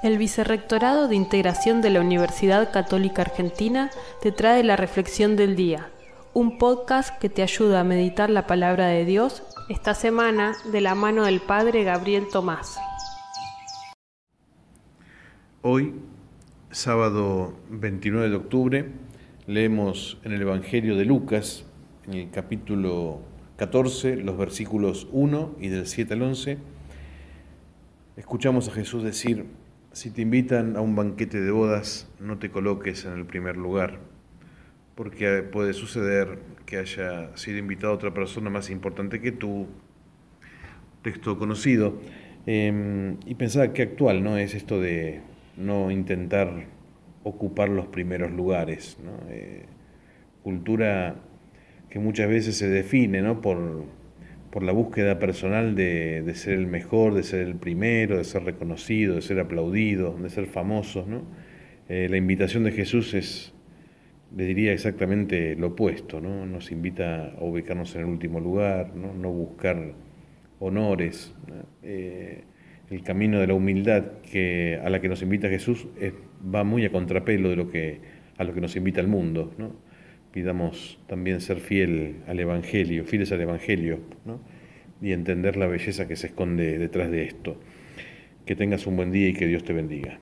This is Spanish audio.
El Vicerrectorado de Integración de la Universidad Católica Argentina te trae la Reflexión del Día, un podcast que te ayuda a meditar la palabra de Dios esta semana de la mano del Padre Gabriel Tomás. Hoy, sábado 29 de octubre, leemos en el Evangelio de Lucas, en el capítulo 14, los versículos 1 y del 7 al 11, escuchamos a Jesús decir, si te invitan a un banquete de bodas, no te coloques en el primer lugar, porque puede suceder que haya sido invitado a otra persona más importante que tú, texto conocido, em, y pensaba que actual no es esto de no intentar ocupar los primeros lugares, eh, cultura que muchas veces se define ¿no? por por la búsqueda personal de, ser el mejor, de ser el primero, de ser reconocido, de ser aplaudido, de ser famoso. ¿no? Eh, la invitación de Jesús es, le diría exactamente lo opuesto, ¿no? nos invita a ubicarnos en el último lugar, no, buscar honores. Eh, el camino de la humildad que, a la que nos invita Jesús va muy a contrapelo de lo que, a lo que nos invita el mundo. Pidamos también ser fiel al Evangelio, fieles al Evangelio, y entender la belleza que se esconde detrás de esto. Que tengas un buen día y que Dios te bendiga.